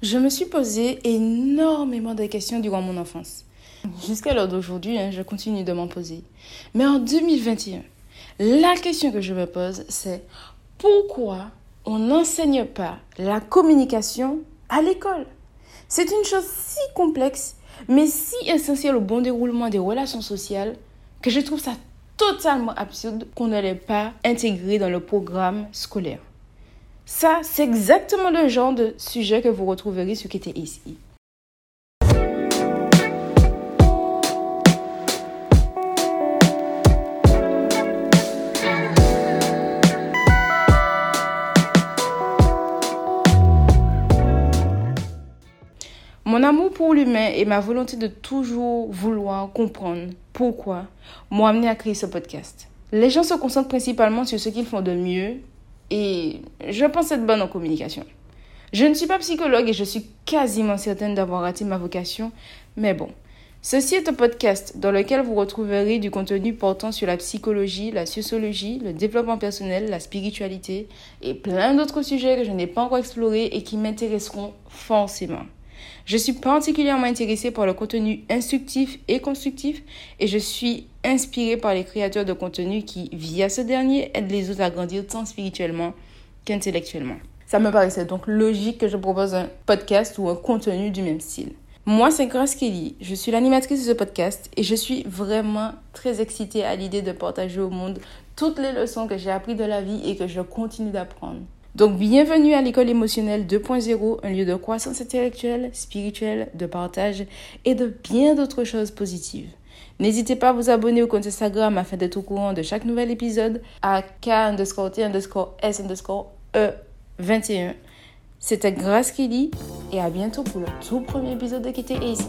Je me suis posé énormément de questions durant mon enfance. Jusqu'à l'heure d'aujourd'hui, hein, je continue de m'en poser. Mais en 2021, la question que je me pose, c'est pourquoi on n'enseigne pas la communication à l'école? C'est une chose si complexe, mais si essentielle au bon déroulement des relations sociales, que je trouve ça totalement absurde qu'on ne l'ait pas intégré dans le programme scolaire. Ça, c'est exactement le genre de sujet que vous retrouverez sur était ici. Mon amour pour l'humain et ma volonté de toujours vouloir comprendre pourquoi m'ont amené à créer ce podcast. Les gens se concentrent principalement sur ce qu'ils font de mieux et je pense être bonne en communication. Je ne suis pas psychologue et je suis quasiment certaine d'avoir raté ma vocation, mais bon. Ceci est un podcast dans lequel vous retrouverez du contenu portant sur la psychologie, la sociologie, le développement personnel, la spiritualité et plein d'autres sujets que je n'ai pas encore explorés et qui m'intéresseront forcément. Je suis particulièrement intéressée par le contenu instructif et constructif et je suis inspirée par les créateurs de contenu qui, via ce dernier, aident les autres à grandir tant spirituellement qu'intellectuellement. Ça me paraissait donc logique que je propose un podcast ou un contenu du même style. Moi, c'est Grace Kelly, je suis l'animatrice de ce podcast et je suis vraiment très excitée à l'idée de partager au monde toutes les leçons que j'ai apprises de la vie et que je continue d'apprendre. Donc, bienvenue à l'école émotionnelle 2.0, un lieu de croissance intellectuelle, spirituelle, de partage et de bien d'autres choses positives. N'hésitez pas à vous abonner au compte Instagram afin d'être au courant de chaque nouvel épisode à K underscore T underscore S underscore E 21. C'était Grace Kelly et à bientôt pour le tout premier épisode de Kitty AC.